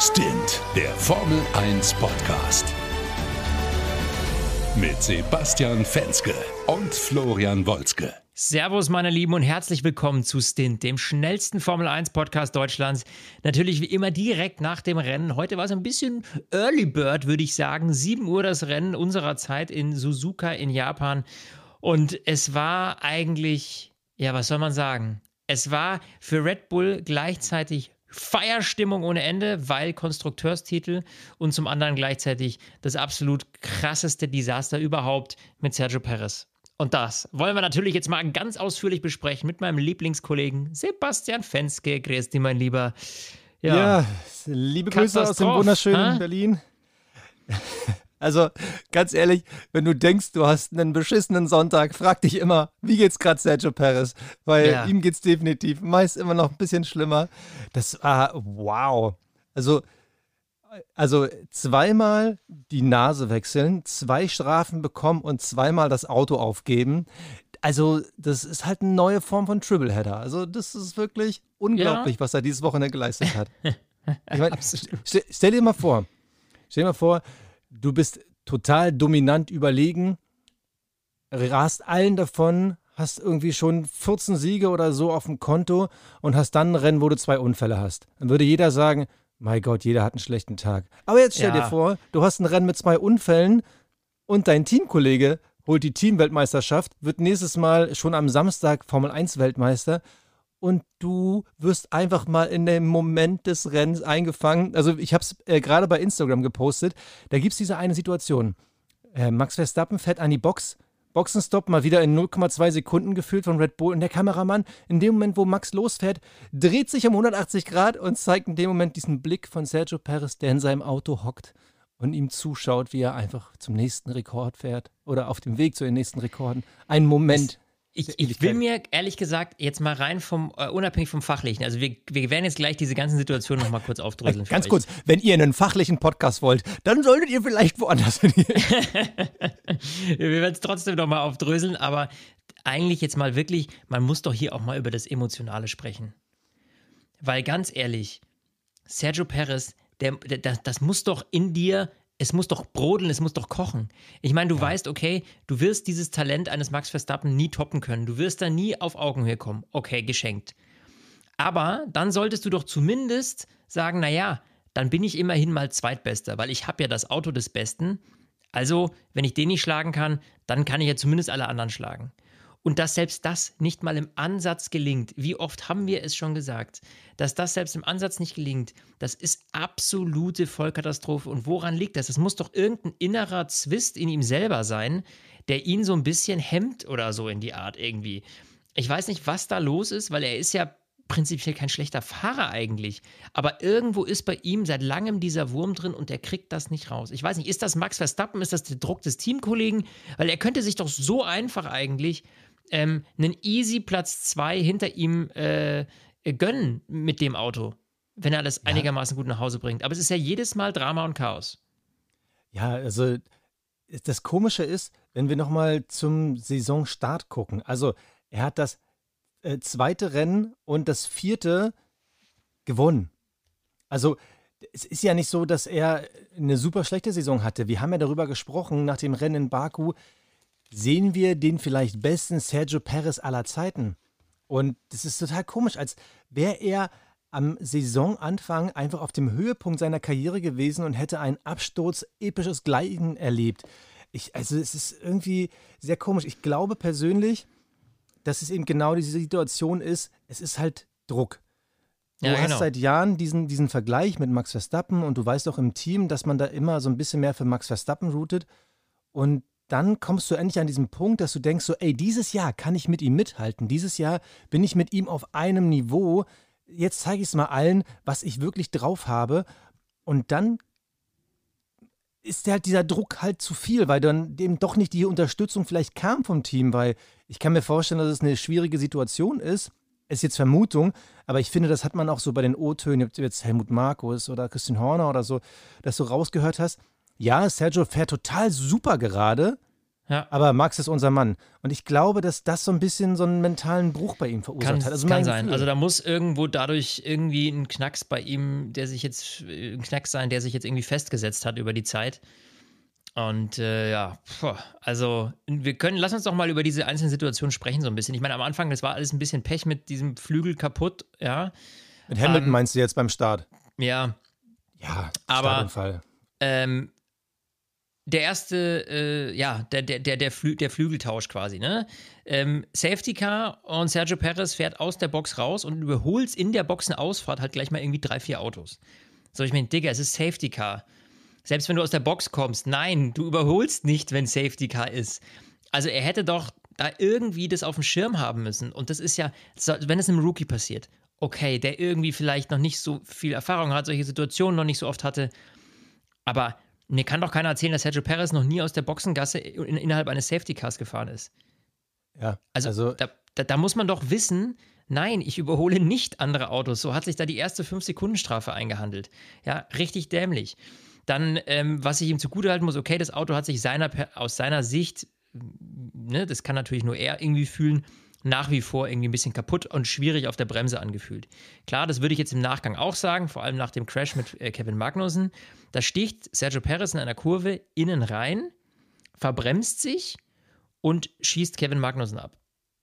Stint, der Formel 1 Podcast. Mit Sebastian Fenske und Florian Wolzke. Servus, meine Lieben, und herzlich willkommen zu Stint, dem schnellsten Formel 1 Podcast Deutschlands. Natürlich wie immer direkt nach dem Rennen. Heute war es ein bisschen Early Bird, würde ich sagen. 7 Uhr das Rennen unserer Zeit in Suzuka in Japan. Und es war eigentlich, ja, was soll man sagen? Es war für Red Bull gleichzeitig Feierstimmung ohne Ende, weil Konstrukteurstitel und zum anderen gleichzeitig das absolut krasseste Desaster überhaupt mit Sergio Perez. Und das wollen wir natürlich jetzt mal ganz ausführlich besprechen mit meinem Lieblingskollegen Sebastian Fenske. Grüß dich, mein Lieber. Ja, ja liebe Grüße aus dem wunderschönen ha? Berlin. Also ganz ehrlich, wenn du denkst, du hast einen beschissenen Sonntag, frag dich immer, wie geht's gerade Sergio Perez? Weil ja. ihm geht's definitiv meist immer noch ein bisschen schlimmer. Das war wow. Also also zweimal die Nase wechseln, zwei Strafen bekommen und zweimal das Auto aufgeben. Also, das ist halt eine neue Form von Tripleheader. Also, das ist wirklich unglaublich, ja. was er dieses Wochenende geleistet hat. Ich mein, stell, stell dir mal vor, stell dir mal vor, du bist total dominant überlegen, rast allen davon, hast irgendwie schon 14 Siege oder so auf dem Konto und hast dann ein Rennen, wo du zwei Unfälle hast. Dann würde jeder sagen, mein Gott, jeder hat einen schlechten Tag. Aber jetzt stell ja. dir vor, du hast ein Rennen mit zwei Unfällen und dein Teamkollege holt die Teamweltmeisterschaft, wird nächstes Mal schon am Samstag Formel 1 Weltmeister und du wirst einfach mal in dem Moment des Rennens eingefangen. Also ich habe es äh, gerade bei Instagram gepostet. Da gibt es diese eine Situation. Äh, Max Verstappen fährt an die Box, Boxenstopp mal wieder in 0,2 Sekunden gefühlt von Red Bull und der Kameramann in dem Moment, wo Max losfährt, dreht sich um 180 Grad und zeigt in dem Moment diesen Blick von Sergio Perez, der in seinem Auto hockt und ihm zuschaut, wie er einfach zum nächsten Rekord fährt oder auf dem Weg zu den nächsten Rekorden. Ein Moment. Ich, ich, will mir ehrlich gesagt jetzt mal rein vom, uh, unabhängig vom Fachlichen, also wir, wir werden jetzt gleich diese ganzen Situationen nochmal kurz aufdröseln. Ganz euch. kurz, wenn ihr einen fachlichen Podcast wollt, dann solltet ihr vielleicht woanders hin. wir werden es trotzdem nochmal aufdröseln, aber eigentlich jetzt mal wirklich, man muss doch hier auch mal über das Emotionale sprechen. Weil ganz ehrlich, Sergio Perez, der, der, das, das muss doch in dir es muss doch brodeln, es muss doch kochen. Ich meine, du ja. weißt, okay, du wirst dieses Talent eines Max Verstappen nie toppen können. Du wirst da nie auf Augenhöhe kommen. Okay, geschenkt. Aber dann solltest du doch zumindest sagen, naja, dann bin ich immerhin mal Zweitbester, weil ich habe ja das Auto des Besten. Also, wenn ich den nicht schlagen kann, dann kann ich ja zumindest alle anderen schlagen. Und dass selbst das nicht mal im Ansatz gelingt, wie oft haben wir es schon gesagt, dass das selbst im Ansatz nicht gelingt, das ist absolute Vollkatastrophe. Und woran liegt das? Es muss doch irgendein innerer Zwist in ihm selber sein, der ihn so ein bisschen hemmt oder so in die Art irgendwie. Ich weiß nicht, was da los ist, weil er ist ja prinzipiell kein schlechter Fahrer eigentlich. Aber irgendwo ist bei ihm seit langem dieser Wurm drin und er kriegt das nicht raus. Ich weiß nicht, ist das Max Verstappen? Ist das der Druck des Teamkollegen? Weil er könnte sich doch so einfach eigentlich ähm, einen easy Platz 2 hinter ihm äh, gönnen mit dem Auto, wenn er das ja. einigermaßen gut nach Hause bringt. Aber es ist ja jedes Mal Drama und Chaos. Ja, also das Komische ist, wenn wir nochmal zum Saisonstart gucken. Also er hat das äh, zweite Rennen und das vierte gewonnen. Also es ist ja nicht so, dass er eine super schlechte Saison hatte. Wir haben ja darüber gesprochen nach dem Rennen in Baku, sehen wir den vielleicht besten Sergio Perez aller Zeiten. Und das ist total komisch, als wäre er am Saisonanfang einfach auf dem Höhepunkt seiner Karriere gewesen und hätte einen Absturz episches Gleiten erlebt. Ich, also es ist irgendwie sehr komisch. Ich glaube persönlich, dass es eben genau diese Situation ist. Es ist halt Druck. Du ja, hast genau. seit Jahren diesen, diesen Vergleich mit Max Verstappen und du weißt auch im Team, dass man da immer so ein bisschen mehr für Max Verstappen routet. Und dann kommst du endlich an diesen Punkt, dass du denkst, so, ey, dieses Jahr kann ich mit ihm mithalten. Dieses Jahr bin ich mit ihm auf einem Niveau. Jetzt zeige ich es mal allen, was ich wirklich drauf habe. Und dann ist halt dieser Druck halt zu viel, weil dann eben doch nicht die Unterstützung vielleicht kam vom Team, weil ich kann mir vorstellen, dass es eine schwierige Situation ist. Ist jetzt Vermutung, aber ich finde, das hat man auch so bei den O-Tönen, jetzt Helmut Markus oder Christian Horner oder so, dass du rausgehört hast ja, Sergio fährt total super gerade, Ja. Aber Max ist unser Mann. Und ich glaube, dass das so ein bisschen so einen mentalen Bruch bei ihm verursacht kann, hat. Also kann sein. Gefühl. Also da muss irgendwo dadurch irgendwie ein Knacks bei ihm, der sich jetzt, ein Knacks sein, der sich jetzt irgendwie festgesetzt hat über die Zeit. Und äh, ja, also wir können, lass uns doch mal über diese einzelnen Situationen sprechen, so ein bisschen. Ich meine, am Anfang, das war alles ein bisschen Pech mit diesem Flügel kaputt, ja. Mit Hamilton ähm, meinst du jetzt beim Start? Ja. Ja, aber ähm, der erste, äh, ja, der, der, der, der, Flü der Flügeltausch quasi, ne? Ähm, Safety Car und Sergio Perez fährt aus der Box raus und überholt in der Boxenausfahrt halt gleich mal irgendwie drei, vier Autos. So, ich meine, Digga, es ist Safety Car. Selbst wenn du aus der Box kommst, nein, du überholst nicht, wenn Safety Car ist. Also er hätte doch da irgendwie das auf dem Schirm haben müssen. Und das ist ja, wenn es einem Rookie passiert, okay, der irgendwie vielleicht noch nicht so viel Erfahrung hat, solche Situationen noch nicht so oft hatte. Aber mir kann doch keiner erzählen, dass Sergio Perez noch nie aus der Boxengasse in, innerhalb eines Safety Cars gefahren ist. Ja. Also, also da, da, da, muss man doch wissen, nein, ich überhole nicht andere Autos. So hat sich da die erste 5-Sekunden-Strafe eingehandelt. Ja, richtig dämlich. Dann, ähm, was ich ihm zugutehalten muss, okay, das Auto hat sich seiner, aus seiner Sicht, ne, das kann natürlich nur er irgendwie fühlen, nach wie vor irgendwie ein bisschen kaputt und schwierig auf der Bremse angefühlt. Klar, das würde ich jetzt im Nachgang auch sagen, vor allem nach dem Crash mit äh, Kevin Magnussen. Da sticht Sergio Perez in einer Kurve innen rein, verbremst sich und schießt Kevin Magnussen ab.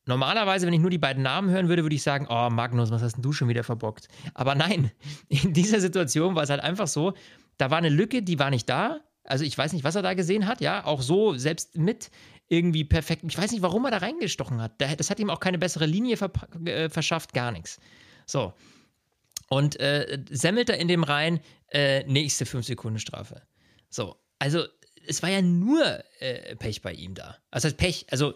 Normalerweise, wenn ich nur die beiden Namen hören würde, würde ich sagen, oh Magnus, was hast denn du schon wieder verbockt? Aber nein, in dieser Situation war es halt einfach so, da war eine Lücke, die war nicht da. Also ich weiß nicht, was er da gesehen hat, ja, auch so, selbst mit irgendwie perfekt. Ich weiß nicht, warum er da reingestochen hat. Das hat ihm auch keine bessere Linie äh, verschafft, gar nichts. So. Und äh, semmelt er in dem rein, äh, nächste 5-Sekunden-Strafe. So. Also, es war ja nur äh, Pech bei ihm da. Also, Pech, also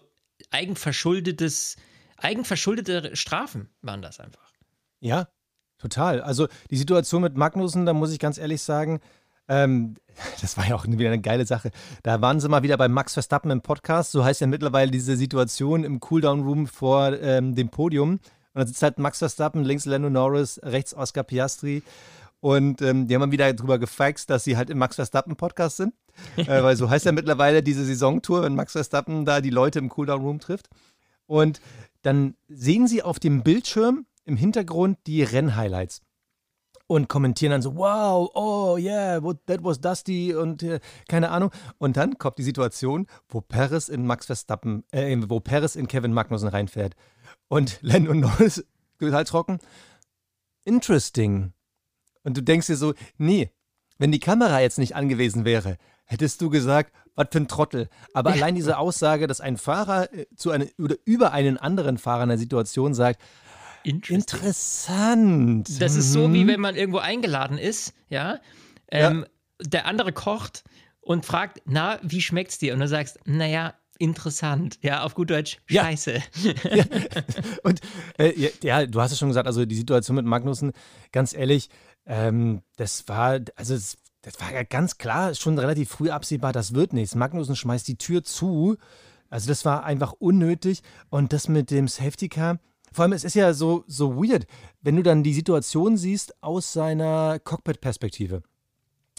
eigenverschuldetes, eigenverschuldete Strafen waren das einfach. Ja, total. Also, die Situation mit Magnussen, da muss ich ganz ehrlich sagen, ähm, das war ja auch wieder eine geile Sache. Da waren sie mal wieder bei Max Verstappen im Podcast. So heißt ja mittlerweile diese Situation im Cooldown-Room vor ähm, dem Podium. Und dann sitzt halt Max Verstappen, links Lando Norris, rechts Oscar Piastri. Und ähm, die haben mal wieder drüber gefaxt, dass sie halt im Max Verstappen-Podcast sind. äh, weil so heißt ja mittlerweile diese Saisontour, wenn Max Verstappen da die Leute im Cooldown-Room trifft. Und dann sehen sie auf dem Bildschirm im Hintergrund die Rennhighlights und kommentieren dann so, wow, oh yeah, that was Dusty und äh, keine Ahnung. Und dann kommt die Situation, wo Paris in Max Verstappen, äh, wo Paris in Kevin Magnussen reinfährt. Und und Norris total trocken. Interesting. Und du denkst dir so, nee, wenn die Kamera jetzt nicht angewiesen wäre, hättest du gesagt, was für ein Trottel. Aber allein diese Aussage, dass ein Fahrer äh, zu einem, oder über einen anderen Fahrer in der Situation sagt, Interessant. Das ist so, wie mhm. wenn man irgendwo eingeladen ist, ja. Ähm, ja. Der andere kocht und fragt, na, wie schmeckt's dir? Und du sagst, naja, interessant. Ja, auf gut Deutsch, scheiße. Ja. ja. Und äh, ja, du hast es schon gesagt, also die Situation mit Magnussen, ganz ehrlich, ähm, das war, also das, das war ja ganz klar, schon relativ früh absehbar, das wird nichts. Magnussen schmeißt die Tür zu. Also das war einfach unnötig. Und das mit dem Safety Car, vor allem, es ist ja so, so weird, wenn du dann die Situation siehst aus seiner Cockpit-Perspektive.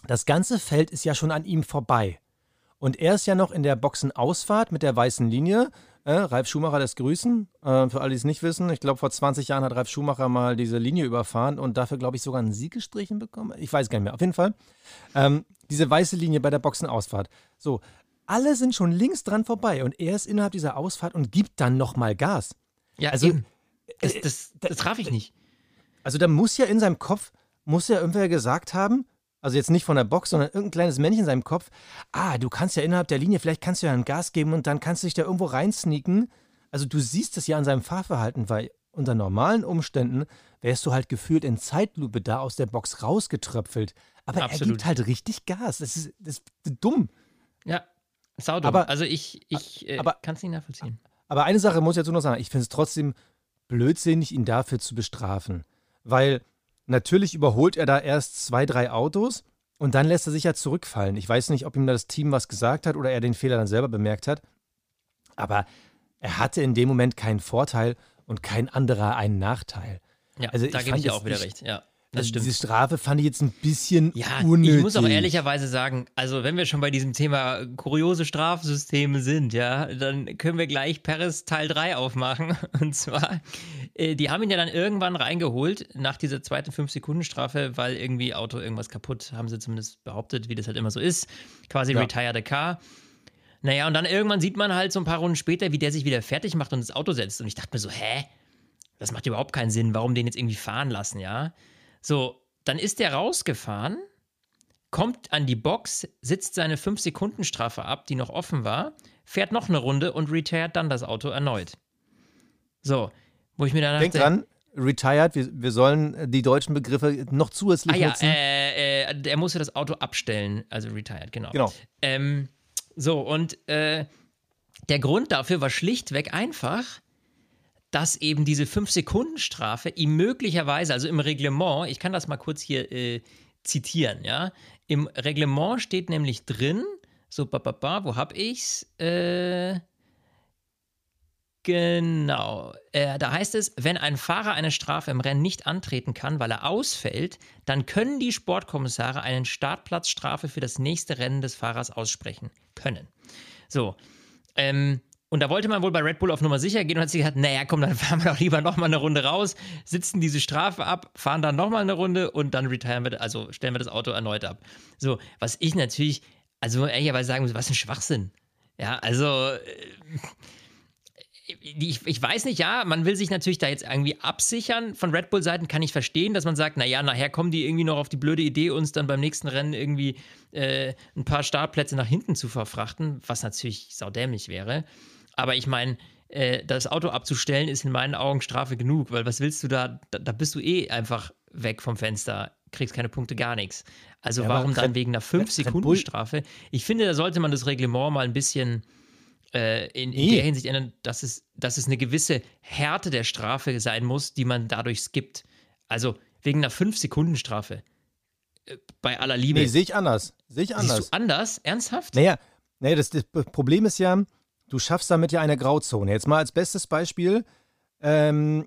Das ganze Feld ist ja schon an ihm vorbei. Und er ist ja noch in der Boxenausfahrt mit der weißen Linie. Äh, Ralf Schumacher lässt grüßen. Äh, für alle, die es nicht wissen, ich glaube, vor 20 Jahren hat Ralf Schumacher mal diese Linie überfahren und dafür, glaube ich, sogar einen Sieg gestrichen bekommen. Ich weiß gar nicht mehr. Auf jeden Fall. Ähm, diese weiße Linie bei der Boxenausfahrt. So, alle sind schon links dran vorbei und er ist innerhalb dieser Ausfahrt und gibt dann nochmal Gas. Ja, also eben. Das, äh, das, das traf ich nicht. Also da muss ja in seinem Kopf, muss ja irgendwer gesagt haben, also jetzt nicht von der Box, sondern irgendein kleines Männchen in seinem Kopf, ah, du kannst ja innerhalb der Linie, vielleicht kannst du ja ein Gas geben und dann kannst du dich da irgendwo reinsneaken. Also du siehst es ja an seinem Fahrverhalten, weil unter normalen Umständen wärst du halt gefühlt in Zeitlupe da aus der Box rausgetröpfelt. Aber Absolut. er gibt halt richtig Gas. Das ist, das ist dumm. Ja, saudumm. Aber, also ich, ich äh, kann es nicht nachvollziehen. Aber eine Sache muss ich dazu noch sagen. Ich finde es trotzdem blödsinnig, ihn dafür zu bestrafen. Weil natürlich überholt er da erst zwei, drei Autos und dann lässt er sich ja zurückfallen. Ich weiß nicht, ob ihm das Team was gesagt hat oder er den Fehler dann selber bemerkt hat. Aber er hatte in dem Moment keinen Vorteil und kein anderer einen Nachteil. Ja, also da gebe ich dir auch wieder recht, ja. Das also stimmt. Diese Strafe fand ich jetzt ein bisschen ja, unnötig. Ich muss auch ehrlicherweise sagen, also wenn wir schon bei diesem Thema kuriose Strafsysteme sind, ja, dann können wir gleich Paris Teil 3 aufmachen. Und zwar, äh, die haben ihn ja dann irgendwann reingeholt nach dieser zweiten 5-Sekunden-Strafe, weil irgendwie Auto irgendwas kaputt, haben sie zumindest behauptet, wie das halt immer so ist. Quasi ja. retired a car. Naja, und dann irgendwann sieht man halt so ein paar Runden später, wie der sich wieder fertig macht und ins Auto setzt. Und ich dachte mir so, hä? Das macht überhaupt keinen Sinn. Warum den jetzt irgendwie fahren lassen, ja? So, dann ist der rausgefahren, kommt an die Box, sitzt seine 5-Sekunden-Strafe ab, die noch offen war, fährt noch eine Runde und retired dann das Auto erneut. So, wo ich mir dann. Denk dran, retired, wir, wir sollen die deutschen Begriffe noch zusätzlich ah, ja, nutzen. Äh, äh, er musste das Auto abstellen, also retired, genau. Genau. Ähm, so, und äh, der Grund dafür war schlichtweg einfach, dass eben diese 5-Sekunden-Strafe ihm möglicherweise, also im Reglement, ich kann das mal kurz hier äh, zitieren, ja, im Reglement steht nämlich drin, so, ba, ba, ba, wo hab ich's? Äh, genau. Äh, da heißt es, wenn ein Fahrer eine Strafe im Rennen nicht antreten kann, weil er ausfällt, dann können die Sportkommissare einen Startplatzstrafe für das nächste Rennen des Fahrers aussprechen können. So. Ähm, und da wollte man wohl bei Red Bull auf Nummer sicher gehen und hat sich gesagt, naja, komm, dann fahren wir doch lieber nochmal eine Runde raus, sitzen diese Strafe ab, fahren dann nochmal eine Runde und dann retiren wir, also stellen wir das Auto erneut ab. So, was ich natürlich, also ehrlicherweise sagen muss, was ein Schwachsinn. Ja, also äh, ich, ich, weiß nicht, ja, man will sich natürlich da jetzt irgendwie absichern. Von Red Bull-Seiten kann ich verstehen, dass man sagt, naja, nachher kommen die irgendwie noch auf die blöde Idee, uns dann beim nächsten Rennen irgendwie äh, ein paar Startplätze nach hinten zu verfrachten, was natürlich saudämlich wäre. Aber ich meine, äh, das Auto abzustellen ist in meinen Augen Strafe genug, weil was willst du da, da, da bist du eh einfach weg vom Fenster, kriegst keine Punkte, gar nichts. Also ja, warum dann wegen einer 5-Sekunden-Strafe? Ich finde, da sollte man das Reglement mal ein bisschen äh, in, in der Hinsicht ändern, dass es, dass es eine gewisse Härte der Strafe sein muss, die man dadurch skippt. Also wegen einer 5-Sekunden-Strafe. Äh, bei aller Liebe. Nee, sehe ich anders. Sehe ich anders. Siehst du anders? Ernsthaft? Naja, naja das, das Problem ist ja, du schaffst damit ja eine Grauzone. Jetzt mal als bestes Beispiel, ähm,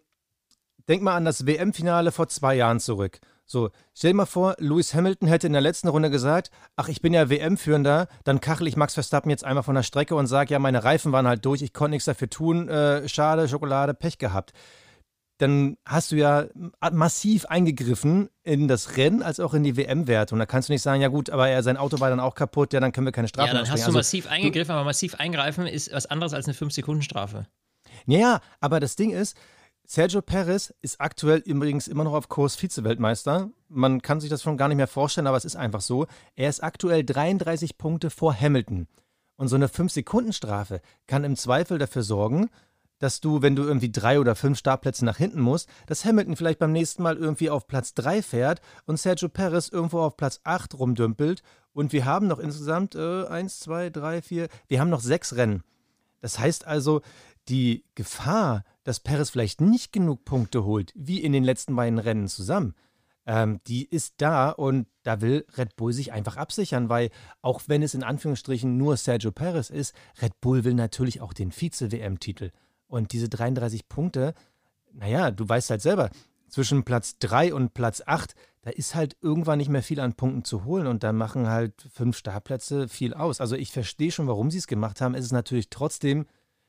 denk mal an das WM-Finale vor zwei Jahren zurück. So, stell dir mal vor, Lewis Hamilton hätte in der letzten Runde gesagt, ach, ich bin ja WM-Führender, dann kachel ich Max Verstappen jetzt einmal von der Strecke und sage, ja, meine Reifen waren halt durch, ich konnte nichts dafür tun, äh, schade, Schokolade, Pech gehabt. Dann hast du ja massiv eingegriffen in das Rennen als auch in die WM-Werte. Und da kannst du nicht sagen, ja gut, aber er, sein Auto war dann auch kaputt, ja, dann können wir keine Strafe Ja, dann hast du also, massiv eingegriffen, aber massiv eingreifen ist was anderes als eine 5-Sekunden-Strafe. Ja, aber das Ding ist, Sergio Perez ist aktuell übrigens immer noch auf Kurs Vize-Weltmeister. Man kann sich das schon gar nicht mehr vorstellen, aber es ist einfach so. Er ist aktuell 33 Punkte vor Hamilton. Und so eine 5-Sekunden-Strafe kann im Zweifel dafür sorgen, dass du, wenn du irgendwie drei oder fünf Startplätze nach hinten musst, dass Hamilton vielleicht beim nächsten Mal irgendwie auf Platz 3 fährt und Sergio Perez irgendwo auf Platz 8 rumdümpelt. Und wir haben noch insgesamt äh, 1, 2, 3, 4, wir haben noch sechs Rennen. Das heißt also, die Gefahr, dass Perez vielleicht nicht genug Punkte holt, wie in den letzten beiden Rennen zusammen, ähm, die ist da und da will Red Bull sich einfach absichern, weil auch wenn es in Anführungsstrichen nur Sergio Perez ist, Red Bull will natürlich auch den Vize-WM-Titel. Und diese 33 Punkte, naja, du weißt halt selber, zwischen Platz 3 und Platz 8, da ist halt irgendwann nicht mehr viel an Punkten zu holen und da machen halt fünf Startplätze viel aus. Also ich verstehe schon, warum sie es gemacht haben. Es ist natürlich trotzdem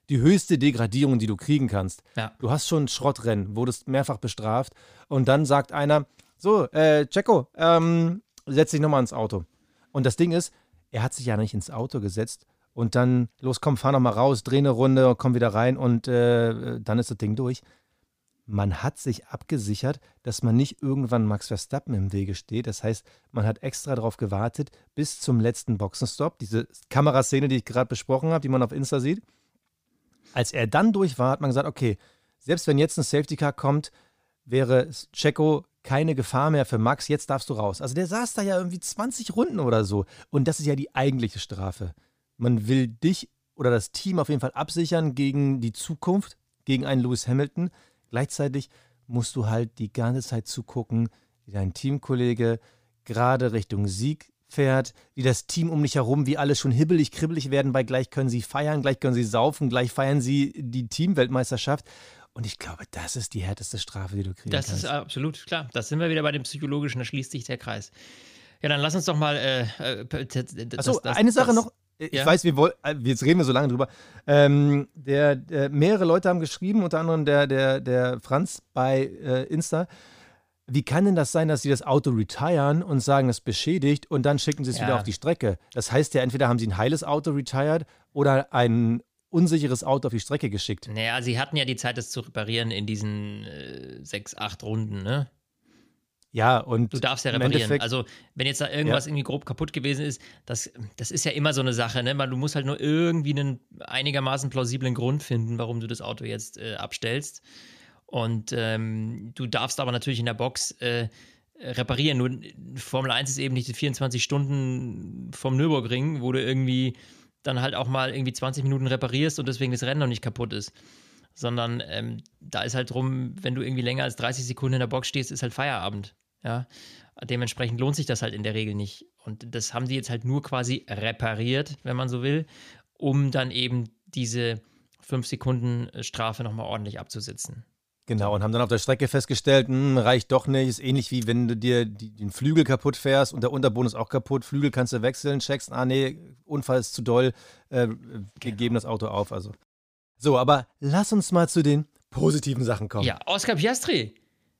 die höchste Degradierung, die du kriegen kannst. Ja. Du hast schon ein Schrottrennen, wurdest mehrfach bestraft und dann sagt einer, so, äh, Checo, ähm, setz dich nochmal ins Auto. Und das Ding ist, er hat sich ja nicht ins Auto gesetzt und dann, los, komm, fahr nochmal raus, dreh eine Runde, komm wieder rein und äh, dann ist das Ding durch. Man hat sich abgesichert, dass man nicht irgendwann Max Verstappen im Wege steht. Das heißt, man hat extra darauf gewartet bis zum letzten Boxenstopp. Diese Kameraszene, die ich gerade besprochen habe, die man auf Insta sieht. Als er dann durch war, hat man gesagt, okay, selbst wenn jetzt ein Safety Car kommt, wäre Checo keine Gefahr mehr für Max, jetzt darfst du raus. Also der saß da ja irgendwie 20 Runden oder so. Und das ist ja die eigentliche Strafe. Man will dich oder das Team auf jeden Fall absichern gegen die Zukunft, gegen einen Lewis Hamilton. Gleichzeitig musst du halt die ganze Zeit zugucken, wie dein Teamkollege gerade Richtung Sieg fährt, wie das Team um dich herum, wie alles schon hibbelig, kribbelig werden, weil gleich können sie feiern, gleich können sie saufen, gleich feiern sie die Teamweltmeisterschaft. Und ich glaube, das ist die härteste Strafe, die du kriegen das kannst. Das ist absolut klar. Das sind wir wieder bei dem Psychologischen, da schließt sich der Kreis. Ja, dann lass uns doch mal. Äh, äh Achso, eine Sache das, noch. Ich ja? weiß, wir wollen, äh, jetzt reden wir so lange drüber. Ähm, der, der, mehrere Leute haben geschrieben, unter anderem der, der, der Franz bei äh, Insta. Wie kann denn das sein, dass sie das Auto retiren und sagen, es beschädigt und dann schicken sie es ja. wieder auf die Strecke? Das heißt ja, entweder haben sie ein heiles Auto retired oder ein unsicheres Auto auf die Strecke geschickt. Naja, sie hatten ja die Zeit, das zu reparieren in diesen äh, sechs, acht Runden, ne? Ja, und. Du darfst ja reparieren. Also, wenn jetzt da irgendwas ja. irgendwie grob kaputt gewesen ist, das, das ist ja immer so eine Sache, ne? Du musst halt nur irgendwie einen einigermaßen plausiblen Grund finden, warum du das Auto jetzt äh, abstellst. Und ähm, du darfst aber natürlich in der Box äh, reparieren. Nur Formel 1 ist eben nicht die 24 Stunden vom Nürburgring, wo du irgendwie dann halt auch mal irgendwie 20 Minuten reparierst und deswegen das Rennen noch nicht kaputt ist. Sondern ähm, da ist halt drum, wenn du irgendwie länger als 30 Sekunden in der Box stehst, ist halt Feierabend. Ja, dementsprechend lohnt sich das halt in der Regel nicht. Und das haben sie jetzt halt nur quasi repariert, wenn man so will, um dann eben diese 5 Sekunden Strafe nochmal ordentlich abzusitzen. Genau, und haben dann auf der Strecke festgestellt, mh, hm, reicht doch nicht. Ist ähnlich wie wenn du dir die, den Flügel kaputt fährst und der Unterboden ist auch kaputt. Flügel kannst du wechseln, checkst, ah nee, Unfall ist zu doll, äh, wir genau. geben das Auto auf. Also. So, aber lass uns mal zu den positiven Sachen kommen. Ja, Oscar Piastri.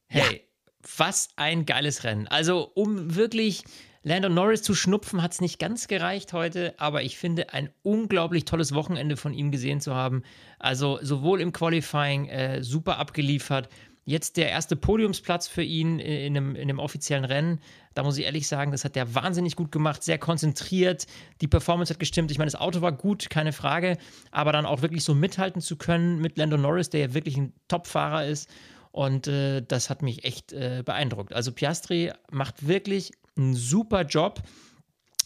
Hey, ja was ein geiles Rennen. Also, um wirklich Lando Norris zu schnupfen, hat es nicht ganz gereicht heute, aber ich finde ein unglaublich tolles Wochenende von ihm gesehen zu haben. Also, sowohl im Qualifying äh, super abgeliefert. Jetzt der erste Podiumsplatz für ihn in einem, in einem offiziellen Rennen. Da muss ich ehrlich sagen, das hat er wahnsinnig gut gemacht, sehr konzentriert. Die Performance hat gestimmt. Ich meine, das Auto war gut, keine Frage. Aber dann auch wirklich so mithalten zu können mit Lando Norris, der ja wirklich ein Top-Fahrer ist. Und äh, das hat mich echt äh, beeindruckt. Also Piastri macht wirklich einen super Job.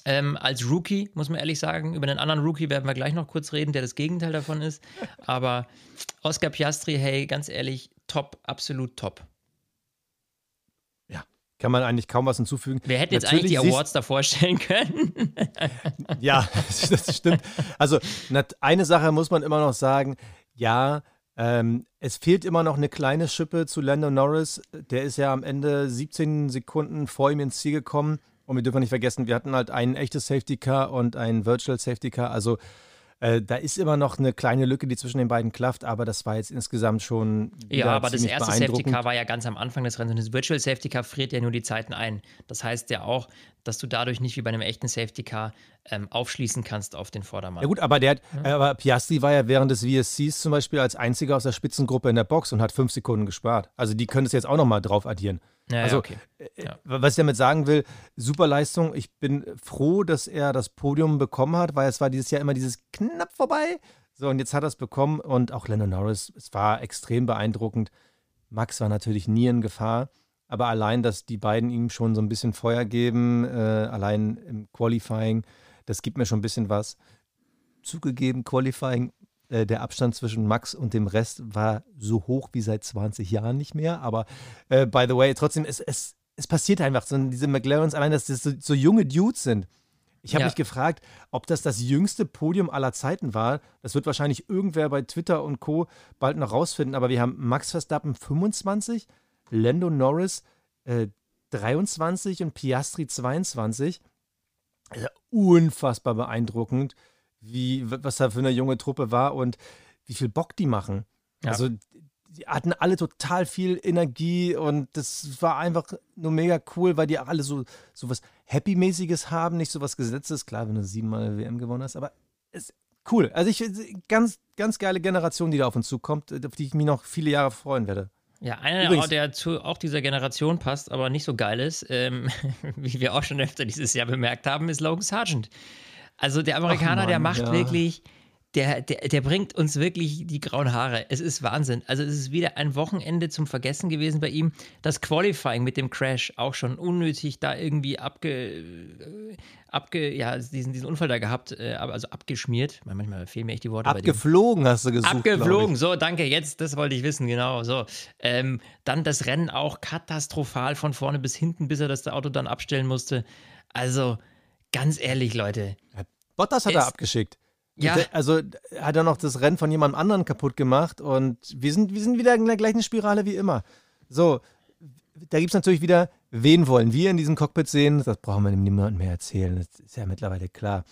Ähm, als Rookie, muss man ehrlich sagen. Über einen anderen Rookie werden wir gleich noch kurz reden, der das Gegenteil davon ist. Aber Oscar Piastri, hey, ganz ehrlich, top, absolut top. Ja, kann man eigentlich kaum was hinzufügen. Wir hätten jetzt Natürlich eigentlich die Awards da vorstellen können. ja, das stimmt. Also, eine Sache muss man immer noch sagen. Ja, ähm, es fehlt immer noch eine kleine Schippe zu Lando Norris. Der ist ja am Ende 17 Sekunden vor ihm ins Ziel gekommen. Und wir dürfen nicht vergessen, wir hatten halt ein echtes Safety Car und ein Virtual Safety Car. Also äh, da ist immer noch eine kleine Lücke, die zwischen den beiden klafft, aber das war jetzt insgesamt schon. Ja, aber das erste Safety Car war ja ganz am Anfang des Rennens und das Virtual Safety Car friert ja nur die Zeiten ein. Das heißt ja auch, dass du dadurch nicht wie bei einem echten Safety Car ähm, aufschließen kannst auf den Vordermann. Ja, gut, aber, der, ja. aber Piastri war ja während des VSCs zum Beispiel als einziger aus der Spitzengruppe in der Box und hat fünf Sekunden gespart. Also die können es jetzt auch nochmal drauf addieren. Ja, also, okay. Äh, ja. was ich damit sagen will, super Leistung. Ich bin froh, dass er das Podium bekommen hat, weil es war dieses Jahr immer dieses knapp vorbei. So, und jetzt hat er es bekommen und auch Lennon Norris, es war extrem beeindruckend. Max war natürlich nie in Gefahr, aber allein, dass die beiden ihm schon so ein bisschen Feuer geben, äh, allein im Qualifying, das gibt mir schon ein bisschen was. Zugegeben, Qualifying äh, der Abstand zwischen Max und dem Rest war so hoch wie seit 20 Jahren nicht mehr. Aber äh, by the way, trotzdem, es, es, es passiert einfach. So, diese McLarens, allein, dass das so, so junge Dudes sind. Ich habe ja. mich gefragt, ob das das jüngste Podium aller Zeiten war. Das wird wahrscheinlich irgendwer bei Twitter und Co. bald noch rausfinden. Aber wir haben Max Verstappen 25, Lando Norris äh, 23 und Piastri 22. Also unfassbar beeindruckend wie, was da für eine junge Truppe war und wie viel Bock die machen. Ja. Also, die hatten alle total viel Energie und das war einfach nur mega cool, weil die alle so, so was Happy-mäßiges haben, nicht so was Gesetzes. Klar, wenn du siebenmal WM gewonnen hast, aber es cool. Also ich ganz, ganz geile Generation, die da auf uns zukommt, auf die ich mich noch viele Jahre freuen werde. Ja, einer, Übrigens, der zu auch dieser Generation passt, aber nicht so geil ist, ähm, wie wir auch schon öfter dieses Jahr bemerkt haben, ist Logan Sargent. Also der Amerikaner, Mann, der macht ja. wirklich, der, der, der bringt uns wirklich die grauen Haare. Es ist Wahnsinn. Also es ist wieder ein Wochenende zum Vergessen gewesen bei ihm. Das Qualifying mit dem Crash auch schon unnötig da irgendwie abge, äh, abge ja, diesen, diesen Unfall da gehabt, äh, also abgeschmiert. Manchmal fehlen mir echt die Worte. Abgeflogen hast du gesucht. Abgeflogen, so, danke, jetzt, das wollte ich wissen, genau, so. Ähm, dann das Rennen auch katastrophal von vorne bis hinten, bis er das Auto dann abstellen musste. Also, ganz ehrlich, Leute. Bottas hat er abgeschickt. Ja. Also hat er noch das Rennen von jemand anderem kaputt gemacht und wir sind, wir sind wieder in der gleichen Spirale wie immer. So, da gibt es natürlich wieder, wen wollen wir in diesem Cockpit sehen? Das brauchen wir niemandem mehr erzählen. Das ist ja mittlerweile klar.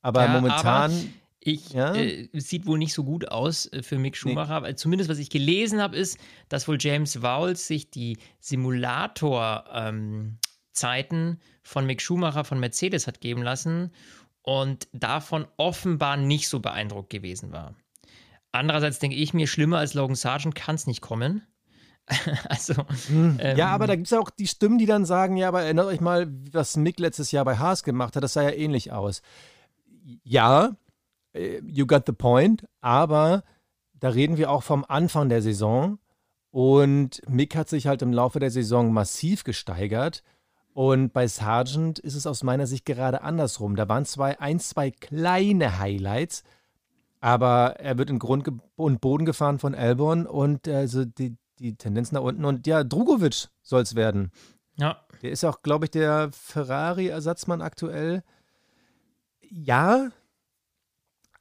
Aber ja, momentan. Aber ich, ja? äh, sieht wohl nicht so gut aus äh, für Mick Schumacher. Nee. Zumindest was ich gelesen habe, ist, dass wohl James Vowles sich die Simulator-Zeiten ähm, von Mick Schumacher von Mercedes hat geben lassen und davon offenbar nicht so beeindruckt gewesen war. Andererseits denke ich mir, schlimmer als Logan Sargent kann es nicht kommen. also, hm. ähm, ja, aber da gibt es ja auch die Stimmen, die dann sagen: Ja, aber erinnert euch mal, was Mick letztes Jahr bei Haas gemacht hat, das sah ja ähnlich aus. Ja, äh, you got the point, aber da reden wir auch vom Anfang der Saison und Mick hat sich halt im Laufe der Saison massiv gesteigert. Und bei Sargent ist es aus meiner Sicht gerade andersrum. Da waren zwei, ein, zwei kleine Highlights, aber er wird in Grund und Boden gefahren von Albon und also die, die Tendenz nach unten. Und ja, Drugovic soll es werden. Ja. Der ist auch, glaube ich, der Ferrari-Ersatzmann aktuell. Ja,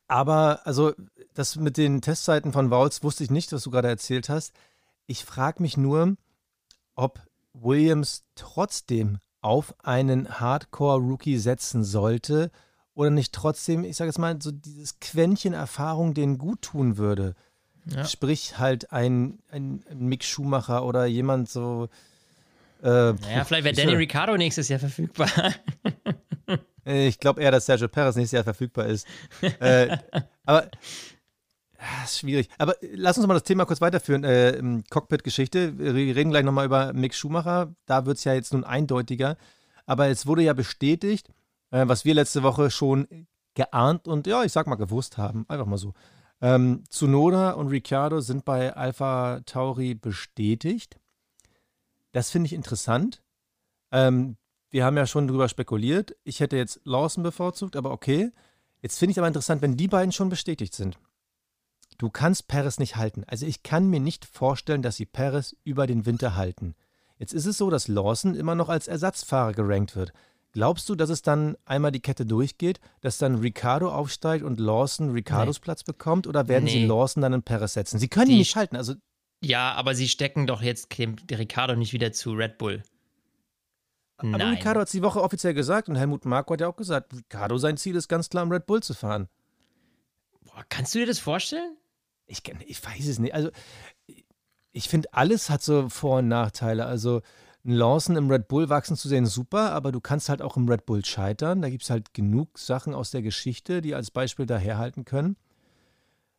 aber also das mit den Testzeiten von Vouls wusste ich nicht, was du gerade erzählt hast. Ich frage mich nur, ob Williams trotzdem auf einen Hardcore-Rookie setzen sollte oder nicht trotzdem, ich sage jetzt mal, so dieses Quäntchen Erfahrung denen gut tun würde. Ja. Sprich halt ein, ein, Mick Schumacher oder jemand so. Äh, naja, vielleicht wäre Danny Ricciardo nächstes Jahr verfügbar. ich glaube eher, dass Sergio Perez nächstes Jahr verfügbar ist. äh, aber das ist schwierig. Aber lass uns mal das Thema kurz weiterführen. Äh, Cockpit-Geschichte. Wir reden gleich nochmal über Mick Schumacher. Da wird es ja jetzt nun eindeutiger. Aber es wurde ja bestätigt, äh, was wir letzte Woche schon geahnt und ja, ich sag mal gewusst haben. Einfach mal so. Ähm, Tsunoda und Ricciardo sind bei Alpha Tauri bestätigt. Das finde ich interessant. Ähm, wir haben ja schon drüber spekuliert. Ich hätte jetzt Lawson bevorzugt, aber okay. Jetzt finde ich aber interessant, wenn die beiden schon bestätigt sind. Du kannst Perez nicht halten. Also ich kann mir nicht vorstellen, dass sie Perez über den Winter halten. Jetzt ist es so, dass Lawson immer noch als Ersatzfahrer gerankt wird. Glaubst du, dass es dann einmal die Kette durchgeht, dass dann Ricardo aufsteigt und Lawson Ricardos nee. Platz bekommt? Oder werden nee. sie Lawson dann in Perez setzen? Sie können die, ihn nicht halten. Also ja, aber sie stecken doch jetzt Ricardo nicht wieder zu Red Bull. Aber Nein. Ricardo hat es die Woche offiziell gesagt und Helmut Marko hat ja auch gesagt, Ricardo sein Ziel ist ganz klar, im Red Bull zu fahren. Boah, kannst du dir das vorstellen? Ich, ich weiß es nicht. Also, ich finde, alles hat so Vor- und Nachteile. Also, ein Lawson im Red Bull wachsen zu sehen, super, aber du kannst halt auch im Red Bull scheitern. Da gibt es halt genug Sachen aus der Geschichte, die als Beispiel daherhalten können.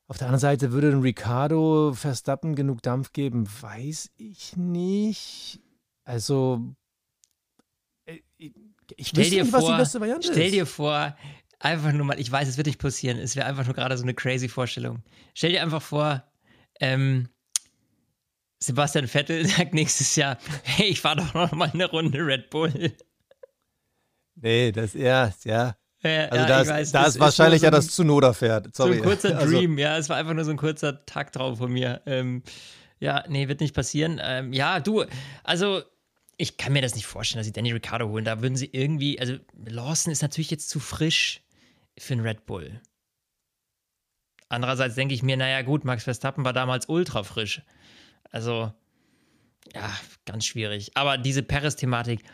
Auf der anderen Seite würde ein Ricardo Verstappen genug Dampf geben, weiß ich nicht. Also, äh, ich stell dir nicht, vor, was die beste Variante stell ist. Stell dir vor, Einfach nur mal, ich weiß, es wird nicht passieren. Es wäre einfach nur gerade so eine crazy Vorstellung. Stell dir einfach vor, ähm, Sebastian Vettel sagt nächstes Jahr, hey, ich fahre doch noch mal eine Runde Red Bull. Nee, das erst, ja. ja also da ist, weiß, da ist wahrscheinlich ist ja so das Zunoda-Pferd. So ein kurzer also, Dream, ja. Es war einfach nur so ein kurzer Tagtraum von mir. Ähm, ja, nee, wird nicht passieren. Ähm, ja, du, also ich kann mir das nicht vorstellen, dass sie Danny Ricciardo holen. Da würden sie irgendwie, also Lawson ist natürlich jetzt zu frisch für einen Red Bull. Andererseits denke ich mir, naja gut, Max Verstappen war damals ultra frisch. Also, ja, ganz schwierig. Aber diese Perez-Thematik,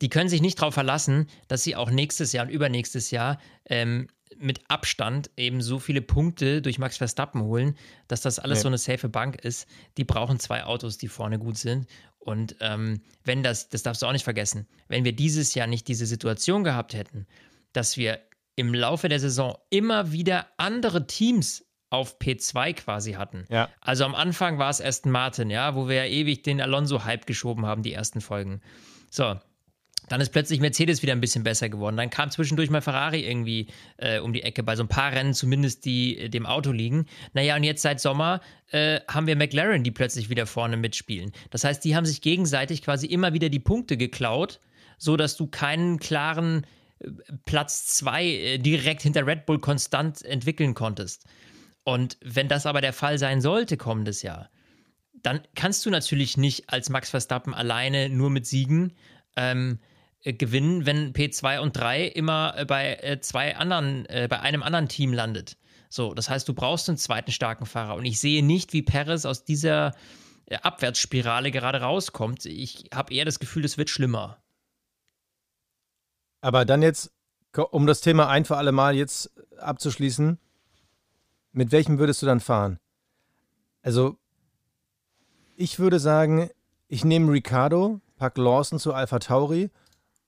die können sich nicht darauf verlassen, dass sie auch nächstes Jahr und übernächstes Jahr ähm, mit Abstand eben so viele Punkte durch Max Verstappen holen, dass das alles nee. so eine safe Bank ist. Die brauchen zwei Autos, die vorne gut sind. Und ähm, wenn das, das darfst du auch nicht vergessen, wenn wir dieses Jahr nicht diese Situation gehabt hätten, dass wir im Laufe der Saison immer wieder andere Teams auf P2 quasi hatten. Ja. Also am Anfang war es Aston Martin, ja, wo wir ja ewig den Alonso-Hype geschoben haben, die ersten Folgen. So, dann ist plötzlich Mercedes wieder ein bisschen besser geworden. Dann kam zwischendurch mal Ferrari irgendwie äh, um die Ecke, bei so ein paar Rennen zumindest, die äh, dem Auto liegen. Naja, und jetzt seit Sommer äh, haben wir McLaren, die plötzlich wieder vorne mitspielen. Das heißt, die haben sich gegenseitig quasi immer wieder die Punkte geklaut, so dass du keinen klaren Platz 2 äh, direkt hinter Red Bull konstant entwickeln konntest. Und wenn das aber der Fall sein sollte kommendes Jahr, dann kannst du natürlich nicht als Max Verstappen alleine nur mit Siegen ähm, äh, gewinnen, wenn P2 und 3 immer äh, bei zwei anderen, bei einem anderen Team landet. So, das heißt, du brauchst einen zweiten starken Fahrer. Und ich sehe nicht, wie Perez aus dieser Abwärtsspirale gerade rauskommt. Ich habe eher das Gefühl, es wird schlimmer. Aber dann jetzt, um das Thema ein für alle Mal jetzt abzuschließen, mit welchem würdest du dann fahren? Also, ich würde sagen, ich nehme Ricardo, pack Lawson zu Alpha Tauri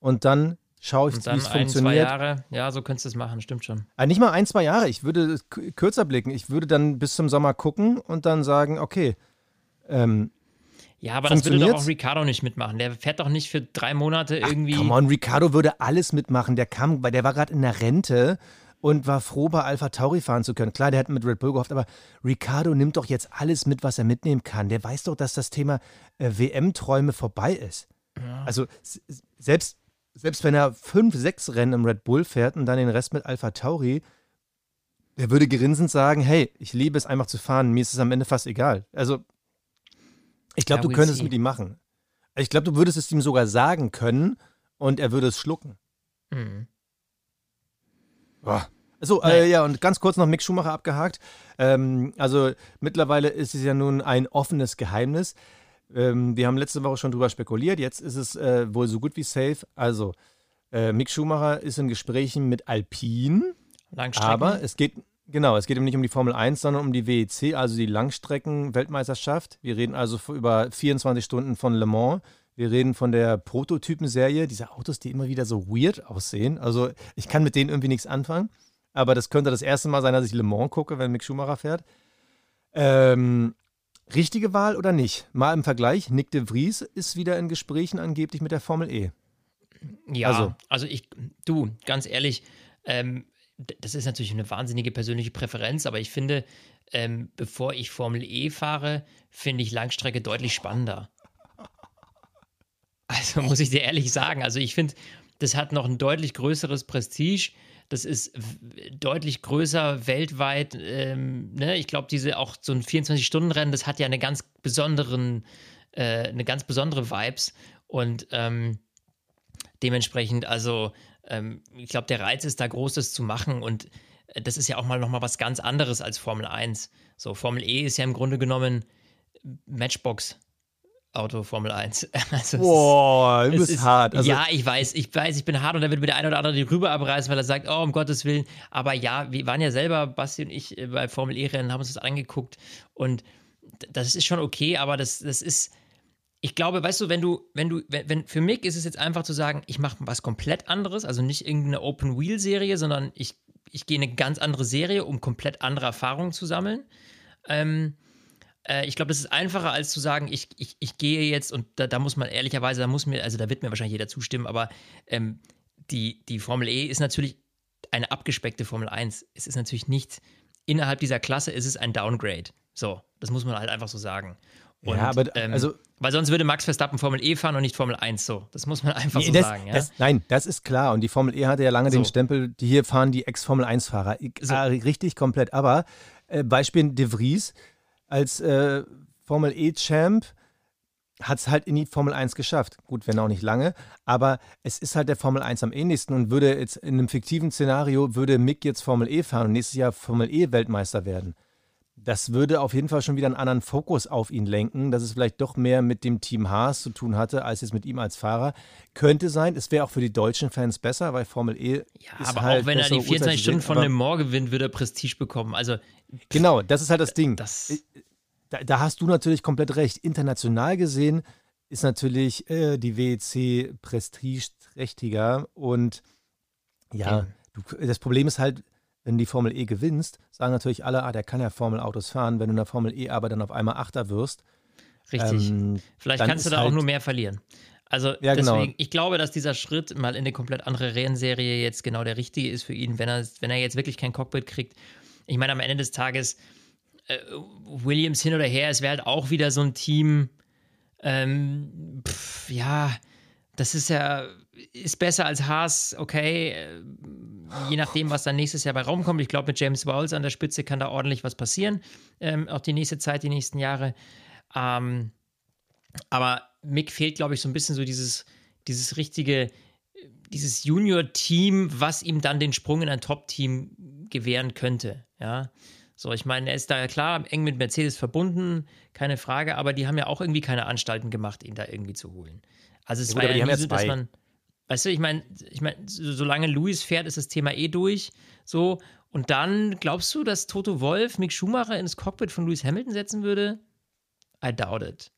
und dann schaue ich, wie es funktioniert. Zwei Jahre, ja, so könntest du es machen, stimmt schon. Also nicht mal ein, zwei Jahre, ich würde kürzer blicken. Ich würde dann bis zum Sommer gucken und dann sagen, okay, ähm, ja, aber das würde doch auch Ricardo nicht mitmachen. Der fährt doch nicht für drei Monate irgendwie. Ach, come on, Ricardo würde alles mitmachen. Der kam, weil der war gerade in der Rente und war froh, bei Alpha Tauri fahren zu können. Klar, der hat mit Red Bull gehofft, aber Ricardo nimmt doch jetzt alles mit, was er mitnehmen kann. Der weiß doch, dass das Thema äh, WM-Träume vorbei ist. Ja. Also selbst, selbst wenn er fünf, sechs Rennen im Red Bull fährt und dann den Rest mit Alpha Tauri, der würde grinsend sagen, hey, ich liebe es einfach zu fahren, mir ist es am Ende fast egal. Also ich glaube, du könntest es mit ihm machen. Ich glaube, du würdest es ihm sogar sagen können und er würde es schlucken. Mhm. Boah. So, äh, ja, und ganz kurz noch Mick Schumacher abgehakt. Ähm, also mittlerweile ist es ja nun ein offenes Geheimnis. Ähm, wir haben letzte Woche schon drüber spekuliert. Jetzt ist es äh, wohl so gut wie safe. Also, äh, Mick Schumacher ist in Gesprächen mit Alpine. Aber es geht, genau, es geht ihm nicht um die Formel 1, sondern um die WEC, also die Langstrecken-Weltmeisterschaft. Wir reden also über 24 Stunden von Le Mans. Wir reden von der Prototypenserie, diese Autos, die immer wieder so weird aussehen. Also ich kann mit denen irgendwie nichts anfangen. Aber das könnte das erste Mal sein, dass ich Le Mans gucke, wenn Mick Schumacher fährt. Ähm, richtige Wahl oder nicht? Mal im Vergleich, Nick de Vries ist wieder in Gesprächen angeblich mit der Formel E. Ja, also, also ich, du, ganz ehrlich, ähm, das ist natürlich eine wahnsinnige persönliche Präferenz, aber ich finde, ähm, bevor ich Formel E fahre, finde ich Langstrecke deutlich spannender. Also muss ich dir ehrlich sagen, also ich finde, das hat noch ein deutlich größeres Prestige. Das ist deutlich größer weltweit. Ähm, ne? Ich glaube, diese auch so ein 24-Stunden-Rennen, das hat ja eine ganz besonderen, äh, eine ganz besondere Vibes. Und ähm, dementsprechend, also ähm, ich glaube, der Reiz ist da Großes zu machen und äh, das ist ja auch mal nochmal was ganz anderes als Formel 1. So, Formel E ist ja im Grunde genommen Matchbox. Auto Formel 1. Also Boah, du bist ist, hart. Also, ja, ich weiß, ich weiß, ich bin hart und da wird mir der eine oder andere die Rübe abreißen, weil er sagt, oh, um Gottes Willen. Aber ja, wir waren ja selber, Basti und ich, äh, bei Formel E-Rennen, haben uns das angeguckt und das ist schon okay, aber das, das ist, ich glaube, weißt du, wenn du, wenn du, wenn, wenn für mich ist es jetzt einfach zu sagen, ich mache was komplett anderes, also nicht irgendeine Open-Wheel-Serie, sondern ich, ich gehe eine ganz andere Serie, um komplett andere Erfahrungen zu sammeln. Ähm, äh, ich glaube, das ist einfacher, als zu sagen, ich, ich, ich gehe jetzt und da, da muss man ehrlicherweise, da muss mir, also da wird mir wahrscheinlich jeder zustimmen, aber ähm, die, die Formel E ist natürlich eine abgespeckte Formel 1. Es ist natürlich nicht, innerhalb dieser Klasse ist es ein Downgrade. So, das muss man halt einfach so sagen. Und, ja, aber ähm, also, weil sonst würde Max Verstappen Formel E fahren und nicht Formel 1 so. Das muss man einfach nee, so das, sagen. Ja? Das, nein, das ist klar. Und die Formel E hatte ja lange so. den Stempel, die hier fahren die Ex-Formel 1-Fahrer. So. Ah, richtig komplett. Aber äh, Beispiel De Vries, als äh, Formel E-Champ hat es halt in die Formel 1 geschafft. Gut, wenn auch nicht lange, aber es ist halt der Formel 1 am ähnlichsten und würde jetzt in einem fiktiven Szenario, würde Mick jetzt Formel E fahren und nächstes Jahr Formel E Weltmeister werden. Das würde auf jeden Fall schon wieder einen anderen Fokus auf ihn lenken, dass es vielleicht doch mehr mit dem Team Haas zu tun hatte, als jetzt mit ihm als Fahrer. Könnte sein, es wäre auch für die deutschen Fans besser, weil Formel E. Ja, aber halt auch wenn er die 24 Stunden von Le Mans gewinnt, würde er Prestige bekommen. Also Genau, das ist halt das Ding. Das äh, da, da, hast du natürlich komplett recht. International gesehen ist natürlich äh, die WEC prestigeträchtiger und ja, du, das Problem ist halt, wenn du die Formel E gewinnst, sagen natürlich alle, ah, der kann ja Formel-Autos fahren. Wenn du in der Formel E aber dann auf einmal Achter wirst. Richtig. Ähm, Vielleicht kannst du da halt auch nur mehr verlieren. Also ja, genau. deswegen, genau. ich glaube, dass dieser Schritt mal in eine komplett andere Rennserie jetzt genau der richtige ist für ihn, wenn er, wenn er jetzt wirklich kein Cockpit kriegt ich meine, am Ende des Tages, äh, Williams hin oder her, es wäre halt auch wieder so ein Team, ähm, pff, ja, das ist ja, ist besser als Haas, okay, äh, je nachdem, was dann nächstes Jahr bei Raum kommt. Ich glaube, mit James Walls an der Spitze kann da ordentlich was passieren, ähm, auch die nächste Zeit, die nächsten Jahre. Ähm, aber Mick fehlt, glaube ich, so ein bisschen so dieses, dieses richtige, dieses Junior-Team, was ihm dann den Sprung in ein Top-Team gewähren könnte. Ja, so, ich meine, er ist da klar eng mit Mercedes verbunden, keine Frage, aber die haben ja auch irgendwie keine Anstalten gemacht, ihn da irgendwie zu holen. Also es ja, war ja nie so, dass man, weißt du, ich meine, ich meine, solange Luis fährt, ist das Thema eh durch, so. Und dann glaubst du, dass Toto Wolf Mick Schumacher ins Cockpit von Lewis Hamilton setzen würde? I doubt it.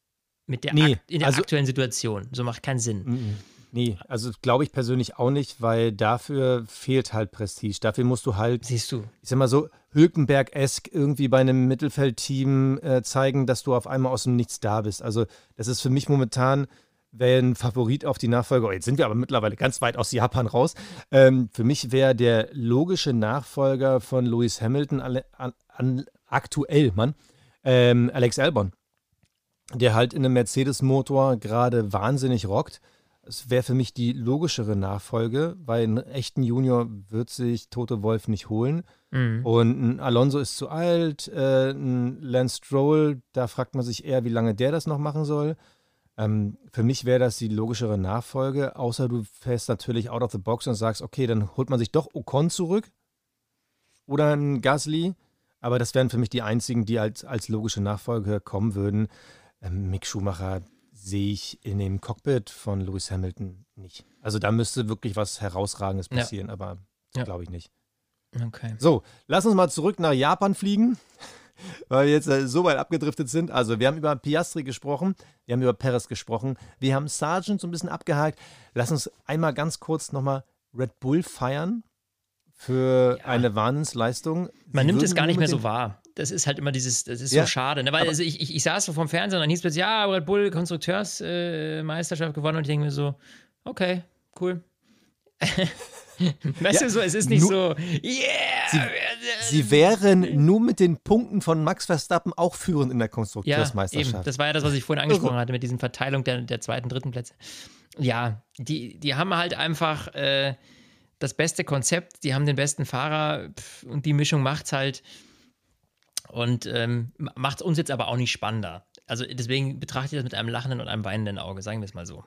Mit der nee, in der also, aktuellen Situation. So macht keinen Sinn. Mm -mm. Nee, also glaube ich persönlich auch nicht, weil dafür fehlt halt Prestige. Dafür musst du halt, siehst du, ich sag mal so, Hülkenberg-esk irgendwie bei einem Mittelfeldteam äh, zeigen, dass du auf einmal aus dem Nichts da bist. Also, das ist für mich momentan wäre ein Favorit auf die Nachfolger. Oh, jetzt sind wir aber mittlerweile ganz weit aus Japan raus. Ähm, für mich wäre der logische Nachfolger von Lewis Hamilton an, an, aktuell, Mann, ähm, Alex Albon, der halt in einem Mercedes-Motor gerade wahnsinnig rockt es wäre für mich die logischere Nachfolge, weil einen echten Junior wird sich Tote Wolf nicht holen. Mhm. Und ein Alonso ist zu alt, äh, ein Lance Stroll, da fragt man sich eher, wie lange der das noch machen soll. Ähm, für mich wäre das die logischere Nachfolge, außer du fährst natürlich out of the box und sagst, okay, dann holt man sich doch Ocon zurück oder ein Gasly. Aber das wären für mich die einzigen, die als, als logische Nachfolge kommen würden. Ähm, Mick Schumacher, sehe ich in dem Cockpit von Lewis Hamilton nicht. Also da müsste wirklich was Herausragendes passieren, ja. aber ja. glaube ich nicht. Okay. So, lass uns mal zurück nach Japan fliegen, weil wir jetzt äh, so weit abgedriftet sind. Also, wir haben über Piastri gesprochen, wir haben über Perez gesprochen, wir haben Sargent so ein bisschen abgehakt. Lass uns einmal ganz kurz nochmal Red Bull feiern für ja. eine Wahnsinnsleistung. Man nimmt es gar nicht mehr so wahr das ist halt immer dieses, das ist ja, so schade. Ne? Weil also ich, ich, ich, saß so vom Fernsehen und dann hieß es ja, Red Bull Konstrukteursmeisterschaft äh, gewonnen und ich denke mir so, okay, cool. weißt ja, du so, es ist nicht so, yeah! Sie, sie, wären nur mit den Punkten von Max Verstappen auch führend in der Konstrukteursmeisterschaft. Ja, eben. Das war ja das, was ich vorhin angesprochen hatte mit diesen Verteilung der, der zweiten, dritten Plätze. Ja, die, die haben halt einfach äh, das beste Konzept, die haben den besten Fahrer pff, und die Mischung macht es halt und ähm, macht es uns jetzt aber auch nicht spannender. Also deswegen betrachte ich das mit einem lachenden und einem weinenden Auge, sagen wir es mal so.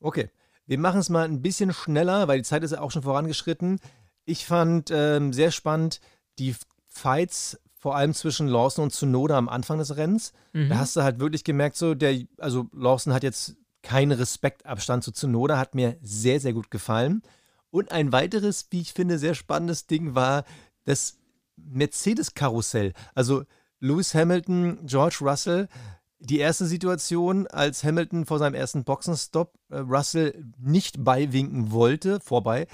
Okay, wir machen es mal ein bisschen schneller, weil die Zeit ist ja auch schon vorangeschritten. Ich fand ähm, sehr spannend die Fights vor allem zwischen Lawson und Tsunoda am Anfang des Rennens. Mhm. Da hast du halt wirklich gemerkt, so der, also Lawson hat jetzt keinen Respektabstand zu Tsunoda, hat mir sehr, sehr gut gefallen. Und ein weiteres, wie ich finde, sehr spannendes Ding war, dass Mercedes-Karussell. Also Lewis Hamilton, George Russell. Die erste Situation, als Hamilton vor seinem ersten Boxenstopp äh, Russell nicht beiwinken wollte, vorbei,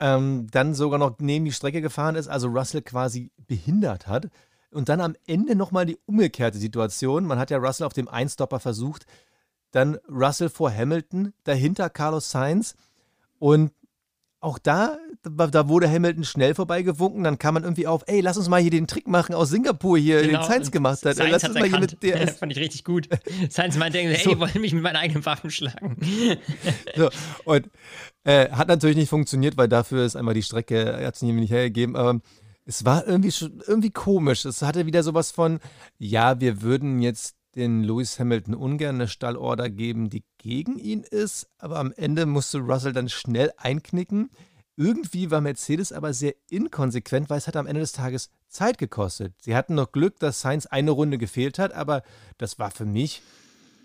ähm, dann sogar noch neben die Strecke gefahren ist, also Russell quasi behindert hat. Und dann am Ende nochmal die umgekehrte Situation. Man hat ja Russell auf dem Einstopper versucht. Dann Russell vor Hamilton, dahinter Carlos Sainz. Und auch da, da wurde Hamilton schnell vorbeigewunken, dann kam man irgendwie auf, ey, lass uns mal hier den Trick machen aus Singapur hier, genau. den Sainz gemacht hat. Sainz lass uns mal hier mit der. Das fand ich richtig gut. Sainz meinte, ey, so. die wollen mich mit meinen eigenen Waffen schlagen. so, und äh, hat natürlich nicht funktioniert, weil dafür ist einmal die Strecke, er hat es nicht hergegeben, aber es war irgendwie, irgendwie komisch. Es hatte wieder sowas von, ja, wir würden jetzt den Lewis Hamilton ungern eine Stallorder geben, die gegen ihn ist, aber am Ende musste Russell dann schnell einknicken. Irgendwie war Mercedes aber sehr inkonsequent, weil es hat am Ende des Tages Zeit gekostet. Sie hatten noch Glück, dass Sainz eine Runde gefehlt hat, aber das war für mich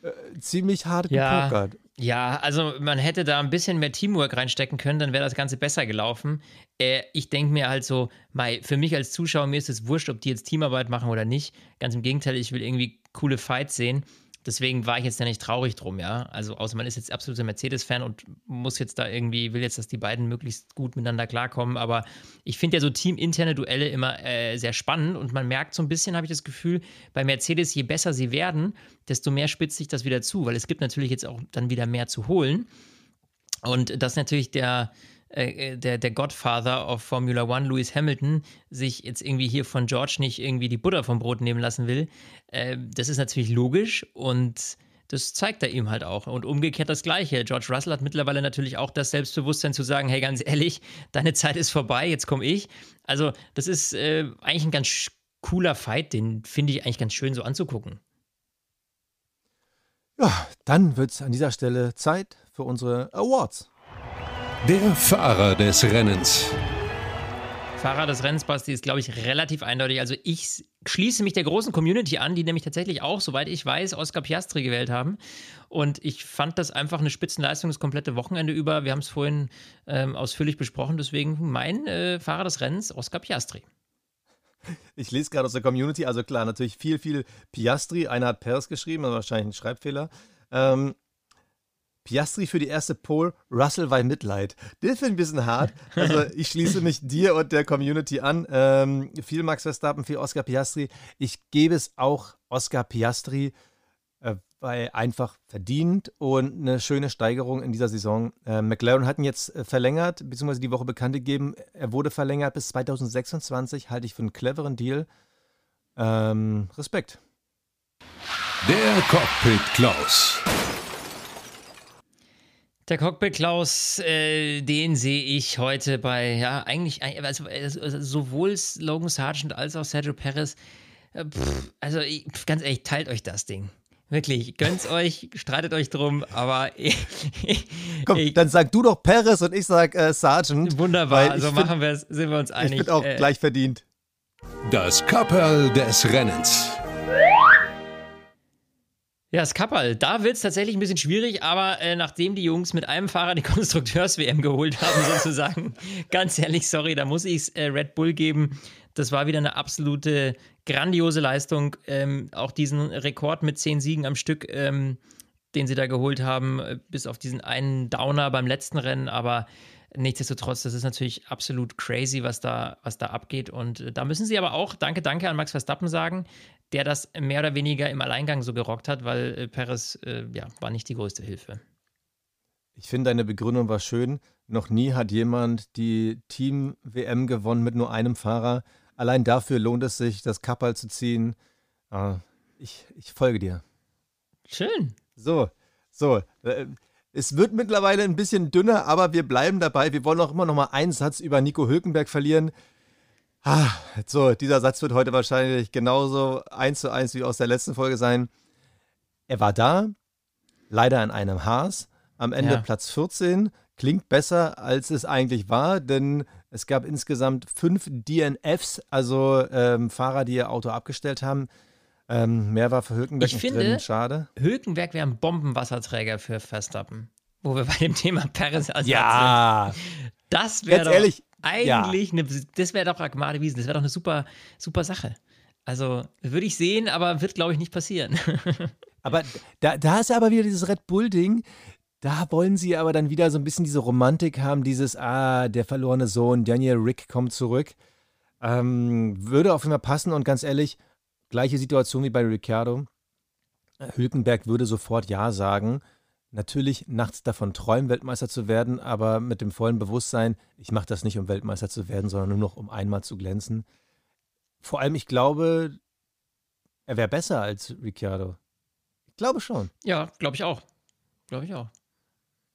äh, ziemlich hart ja, gepokert. Ja, also man hätte da ein bisschen mehr Teamwork reinstecken können, dann wäre das Ganze besser gelaufen. Äh, ich denke mir halt so, Mai, für mich als Zuschauer, mir ist es wurscht, ob die jetzt Teamarbeit machen oder nicht. Ganz im Gegenteil, ich will irgendwie coole Fights sehen. Deswegen war ich jetzt ja nicht traurig drum, ja. Also, außer man ist jetzt absoluter Mercedes-Fan und muss jetzt da irgendwie, will jetzt, dass die beiden möglichst gut miteinander klarkommen. Aber ich finde ja so teaminterne Duelle immer äh, sehr spannend und man merkt so ein bisschen, habe ich das Gefühl, bei Mercedes, je besser sie werden, desto mehr spitzt sich das wieder zu, weil es gibt natürlich jetzt auch dann wieder mehr zu holen. Und das ist natürlich der, äh, der, der Godfather of Formula One, Lewis Hamilton, sich jetzt irgendwie hier von George nicht irgendwie die Butter vom Brot nehmen lassen will. Äh, das ist natürlich logisch und das zeigt er ihm halt auch. Und umgekehrt das Gleiche. George Russell hat mittlerweile natürlich auch das Selbstbewusstsein zu sagen, hey, ganz ehrlich, deine Zeit ist vorbei, jetzt komme ich. Also das ist äh, eigentlich ein ganz cooler Fight, den finde ich eigentlich ganz schön so anzugucken. Ja, dann wird es an dieser Stelle Zeit für unsere Awards. Der Fahrer des Rennens. Fahrer des Rennens, Basti, ist, glaube ich, relativ eindeutig. Also ich schließe mich der großen Community an, die nämlich tatsächlich auch, soweit ich weiß, Oscar Piastri gewählt haben. Und ich fand das einfach eine Spitzenleistung das komplette Wochenende über. Wir haben es vorhin ähm, ausführlich besprochen. Deswegen mein äh, Fahrer des Rennens, Oscar Piastri. Ich lese gerade aus der Community, also klar, natürlich viel, viel Piastri. Einer hat Perez geschrieben, also wahrscheinlich ein Schreibfehler. Ähm, Piastri für die erste Pole, Russell bei Mitleid. Das finde ich ein bisschen hart. Also ich schließe mich dir und der Community an. Ähm, viel Max Verstappen, viel Oscar Piastri. Ich gebe es auch Oscar Piastri, äh, weil einfach verdient und eine schöne Steigerung in dieser Saison. Äh, McLaren hat ihn jetzt äh, verlängert, beziehungsweise die Woche bekannt gegeben. Er wurde verlängert bis 2026. Halte ich für einen cleveren Deal. Ähm, Respekt. Der Cockpit Klaus. Der Cockpit Klaus, äh, den sehe ich heute bei, ja, eigentlich, also, also sowohl Logan Sargent als auch Sergio Perez. Äh, pff, also ich, ganz ehrlich, teilt euch das Ding. Wirklich, gönnt's euch, streitet euch drum, aber Komm, ich, dann sag du doch Perez und ich sag äh, Sargent. Wunderbar, also machen wir es, sind wir uns einig. Ich bin auch äh, gleich verdient. Das Kapperl des Rennens. Ja, das Kapperl, da wird es tatsächlich ein bisschen schwierig, aber äh, nachdem die Jungs mit einem Fahrer die Konstrukteurs-WM geholt haben, sozusagen, ganz ehrlich, sorry, da muss ich es äh, Red Bull geben. Das war wieder eine absolute grandiose Leistung. Ähm, auch diesen Rekord mit zehn Siegen am Stück, ähm, den sie da geholt haben, äh, bis auf diesen einen Downer beim letzten Rennen, aber nichtsdestotrotz, das ist natürlich absolut crazy, was da, was da abgeht. Und äh, da müssen sie aber auch Danke, danke an Max Verstappen sagen der das mehr oder weniger im Alleingang so gerockt hat, weil äh, Perez äh, ja, war nicht die größte Hilfe. Ich finde, deine Begründung war schön. Noch nie hat jemand die Team-WM gewonnen mit nur einem Fahrer. Allein dafür lohnt es sich, das Kappal zu ziehen. Ah, ich, ich folge dir. Schön. So, so. Äh, es wird mittlerweile ein bisschen dünner, aber wir bleiben dabei. Wir wollen auch immer noch mal einen Satz über Nico Hülkenberg verlieren. Ah, so, dieser Satz wird heute wahrscheinlich genauso eins zu eins wie aus der letzten Folge sein. Er war da, leider in einem Haas, am Ende ja. Platz 14. Klingt besser, als es eigentlich war, denn es gab insgesamt fünf DNFs, also ähm, Fahrer, die ihr Auto abgestellt haben. Ähm, mehr war für Hülkenberg ich nicht finde, drin. Schade. Hülkenberg wäre ein Bombenwasserträger für Verstappen. Wo wir bei dem Thema Paris als ja. sind. Das wäre doch ehrlich, eigentlich, ja. eine, das wäre doch Agmade Wiesen, das wäre doch eine super, super Sache. Also würde ich sehen, aber wird, glaube ich, nicht passieren. aber da, da ist aber wieder dieses Red Bull-Ding. Da wollen sie aber dann wieder so ein bisschen diese Romantik haben, dieses, ah, der verlorene Sohn, Daniel Rick kommt zurück. Ähm, würde auf jeden Fall passen und ganz ehrlich, gleiche Situation wie bei Ricciardo. Hülkenberg würde sofort Ja sagen natürlich nachts davon träumen, Weltmeister zu werden, aber mit dem vollen Bewusstsein, ich mache das nicht, um Weltmeister zu werden, sondern nur noch, um einmal zu glänzen. Vor allem, ich glaube, er wäre besser als Ricciardo. Ich glaube schon. Ja, glaube ich auch. Glaube ich auch.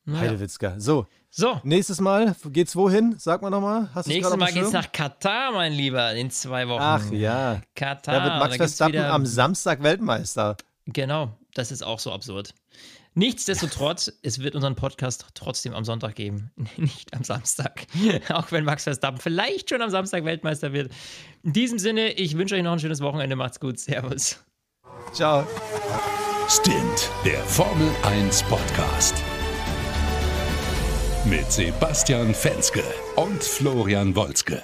Naja. Heidewitzka. So. So. Nächstes Mal geht's wohin? Sag mal nochmal. Nächstes Mal geht's nach Katar, mein Lieber, in zwei Wochen. Ach ja. Katar. Da wird Max Verstappen am Samstag Weltmeister. Genau, das ist auch so absurd. Nichtsdestotrotz, es wird unseren Podcast trotzdem am Sonntag geben, nicht am Samstag. Auch wenn Max Verstappen vielleicht schon am Samstag Weltmeister wird. In diesem Sinne, ich wünsche euch noch ein schönes Wochenende. Macht's gut. Servus. Ciao. Stint, der Formel 1 Podcast. Mit Sebastian Fenske und Florian Wolzke.